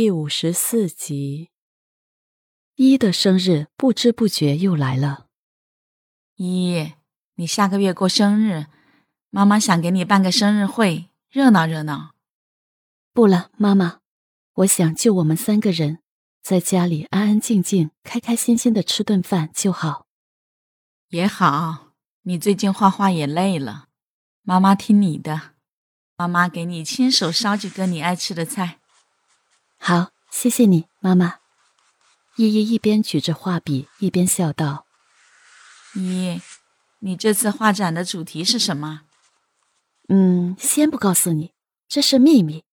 第五十四集，一的生日不知不觉又来了。一，你下个月过生日，妈妈想给你办个生日会，热闹热闹。不了，妈妈，我想就我们三个人，在家里安安静静、开开心心的吃顿饭就好。也好，你最近画画也累了，妈妈听你的，妈妈给你亲手烧几个你爱吃的菜。好，谢谢你，妈妈。依依一边举着画笔，一边笑道：“依依，你这次画展的主题是什么？”“嗯，先不告诉你，这是秘密，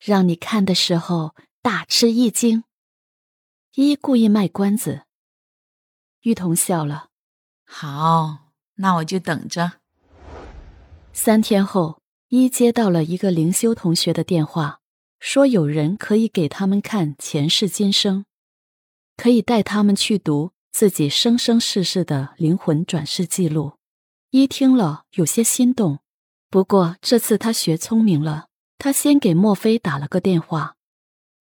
让你看的时候大吃一惊。”依依故意卖关子。玉彤笑了：“好，那我就等着。”三天后，依接到了一个灵修同学的电话。说有人可以给他们看前世今生，可以带他们去读自己生生世世的灵魂转世记录。一听了有些心动，不过这次他学聪明了，他先给墨菲打了个电话。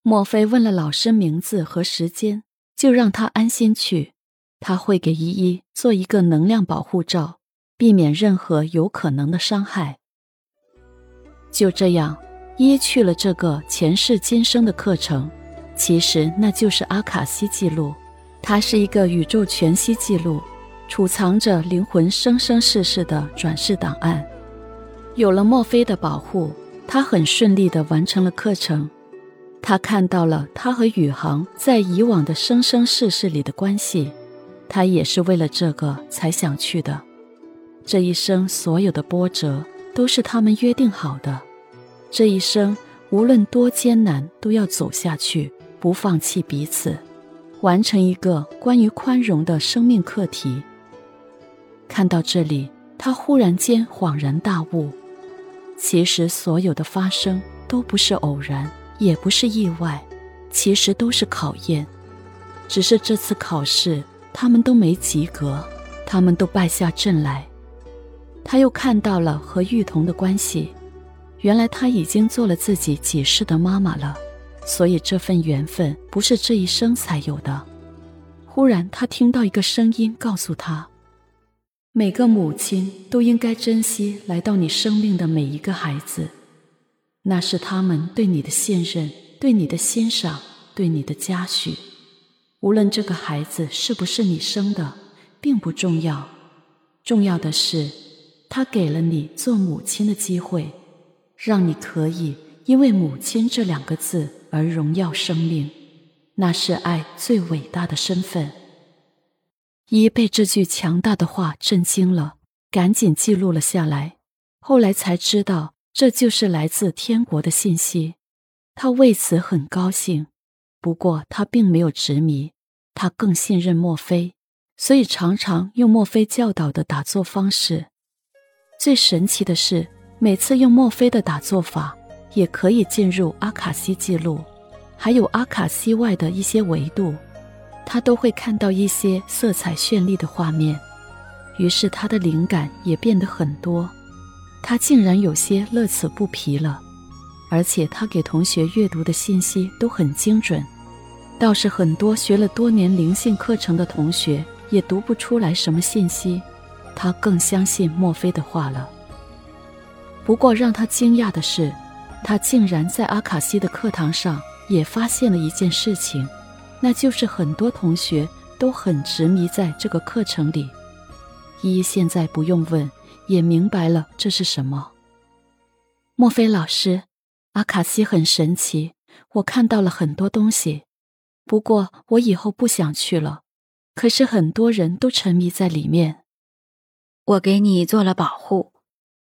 墨菲问了老师名字和时间，就让他安心去。他会给依依做一个能量保护罩，避免任何有可能的伤害。就这样。一去了这个前世今生的课程，其实那就是阿卡西记录，它是一个宇宙全息记录，储藏着灵魂生生世世的转世档案。有了墨菲的保护，他很顺利地完成了课程。他看到了他和宇航在以往的生生世世里的关系，他也是为了这个才想去的。这一生所有的波折，都是他们约定好的。这一生无论多艰难，都要走下去，不放弃彼此，完成一个关于宽容的生命课题。看到这里，他忽然间恍然大悟：其实所有的发生都不是偶然，也不是意外，其实都是考验。只是这次考试，他们都没及格，他们都败下阵来。他又看到了和玉彤的关系。原来他已经做了自己几世的妈妈了，所以这份缘分不是这一生才有的。忽然，他听到一个声音告诉他：“每个母亲都应该珍惜来到你生命的每一个孩子，那是他们对你的信任、对你的欣赏、对你的嘉许。无论这个孩子是不是你生的，并不重要，重要的是，他给了你做母亲的机会。”让你可以因为“母亲”这两个字而荣耀生命，那是爱最伟大的身份。一被这句强大的话震惊了，赶紧记录了下来。后来才知道，这就是来自天国的信息。他为此很高兴，不过他并没有执迷，他更信任墨菲，所以常常用墨菲教导的打坐方式。最神奇的是。每次用墨菲的打坐法，也可以进入阿卡西记录，还有阿卡西外的一些维度，他都会看到一些色彩绚丽的画面，于是他的灵感也变得很多，他竟然有些乐此不疲了，而且他给同学阅读的信息都很精准，倒是很多学了多年灵性课程的同学也读不出来什么信息，他更相信墨菲的话了。不过让他惊讶的是，他竟然在阿卡西的课堂上也发现了一件事情，那就是很多同学都很执迷在这个课程里。依依现在不用问，也明白了这是什么。莫非老师，阿卡西很神奇，我看到了很多东西。不过我以后不想去了，可是很多人都沉迷在里面。我给你做了保护。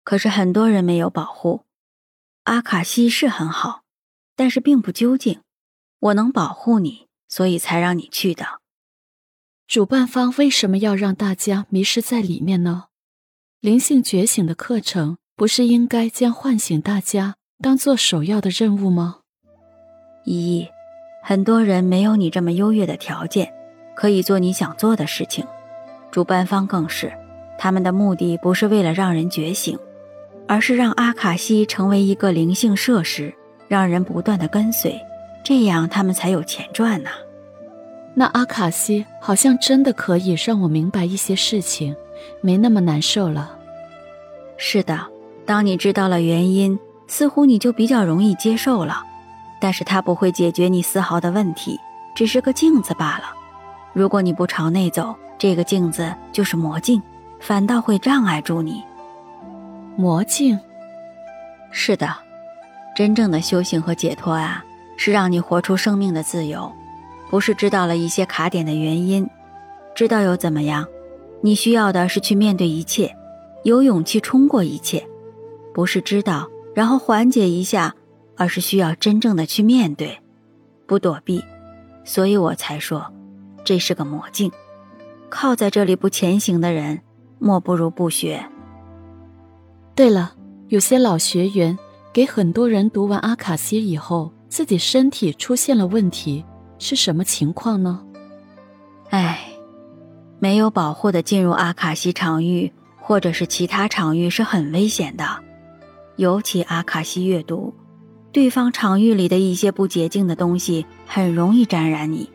可是很多人没有保护，阿卡西是很好，但是并不究竟。我能保护你，所以才让你去的。主办方为什么要让大家迷失在里面呢？灵性觉醒的课程不是应该将唤醒大家当做首要的任务吗？依依，很多人没有你这么优越的条件，可以做你想做的事情。主办方更是，他们的目的不是为了让人觉醒。而是让阿卡西成为一个灵性设施，让人不断的跟随，这样他们才有钱赚呢。那阿卡西好像真的可以让我明白一些事情，没那么难受了。是的，当你知道了原因，似乎你就比较容易接受了。但是它不会解决你丝毫的问题，只是个镜子罢了。如果你不朝内走，这个镜子就是魔镜，反倒会障碍住你。魔镜，是的，真正的修行和解脱啊，是让你活出生命的自由，不是知道了一些卡点的原因，知道又怎么样？你需要的是去面对一切，有勇气冲过一切，不是知道然后缓解一下。而是需要真正的去面对，不躲避，所以我才说，这是个魔镜。靠在这里不前行的人，莫不如不学。对了，有些老学员给很多人读完阿卡西以后，自己身体出现了问题，是什么情况呢？唉，没有保护的进入阿卡西场域或者是其他场域是很危险的，尤其阿卡西阅读。对方场域里的一些不洁净的东西很容易沾染你，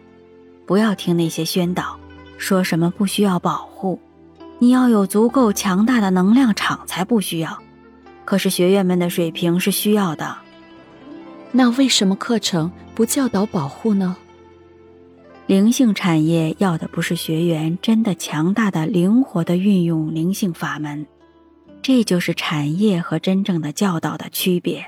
不要听那些宣导，说什么不需要保护，你要有足够强大的能量场才不需要。可是学员们的水平是需要的，那为什么课程不教导保护呢？灵性产业要的不是学员真的强大的、灵活的运用灵性法门，这就是产业和真正的教导的区别。